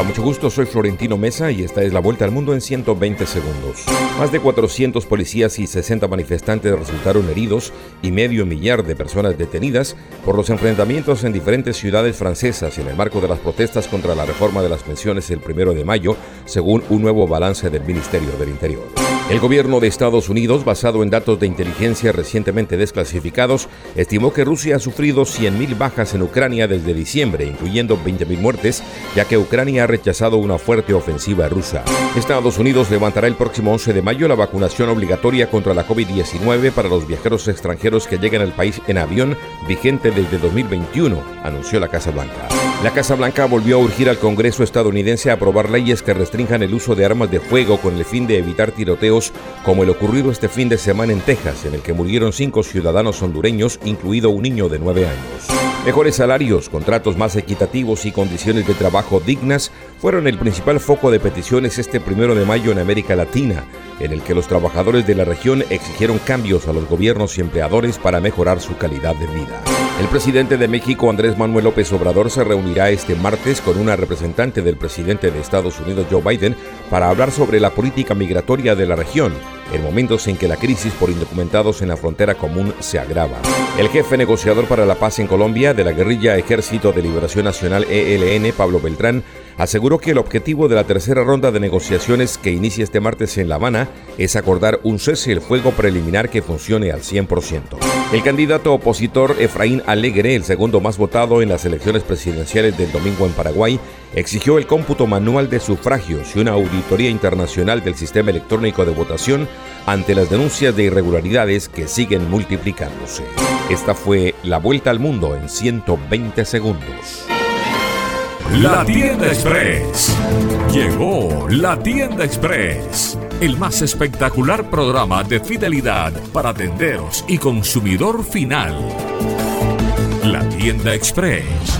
Hola, mucho gusto, soy Florentino Mesa y esta es la vuelta al mundo en 120 segundos. Más de 400 policías y 60 manifestantes resultaron heridos y medio millar de personas detenidas por los enfrentamientos en diferentes ciudades francesas en el marco de las protestas contra la reforma de las pensiones el primero de mayo, según un nuevo balance del Ministerio del Interior. El gobierno de Estados Unidos, basado en datos de inteligencia recientemente desclasificados, estimó que Rusia ha sufrido 100.000 bajas en Ucrania desde diciembre, incluyendo 20.000 muertes, ya que Ucrania ha rechazado una fuerte ofensiva rusa. Estados Unidos levantará el próximo 11 de mayo la vacunación obligatoria contra la COVID-19 para los viajeros extranjeros que lleguen al país en avión, vigente desde 2021, anunció la Casa Blanca. La Casa Blanca volvió a urgir al Congreso estadounidense a aprobar leyes que restrinjan el uso de armas de fuego con el fin de evitar tiroteos como el ocurrido este fin de semana en Texas, en el que murieron cinco ciudadanos hondureños, incluido un niño de nueve años. Mejores salarios, contratos más equitativos y condiciones de trabajo dignas fueron el principal foco de peticiones este primero de mayo en América Latina, en el que los trabajadores de la región exigieron cambios a los gobiernos y empleadores para mejorar su calidad de vida. El presidente de México, Andrés Manuel López Obrador, se reunirá este martes con una representante del presidente de Estados Unidos, Joe Biden, para hablar sobre la política migratoria de la región, en momentos en que la crisis por indocumentados en la frontera común se agrava. El jefe negociador para la paz en Colombia de la guerrilla Ejército de Liberación Nacional ELN, Pablo Beltrán, aseguró que el objetivo de la tercera ronda de negociaciones que inicia este martes en La Habana es acordar un cese el fuego preliminar que funcione al 100%. El candidato opositor Efraín Alegre, el segundo más votado en las elecciones presidenciales del domingo en Paraguay, exigió el cómputo manual de sufragios y una auditoría internacional del sistema electrónico de votación ante las denuncias de irregularidades que siguen multiplicándose. Esta fue la vuelta al mundo en 120 segundos. La Tienda Express. Llegó la Tienda Express. El más espectacular programa de fidelidad para tenderos y consumidor final. La Tienda Express.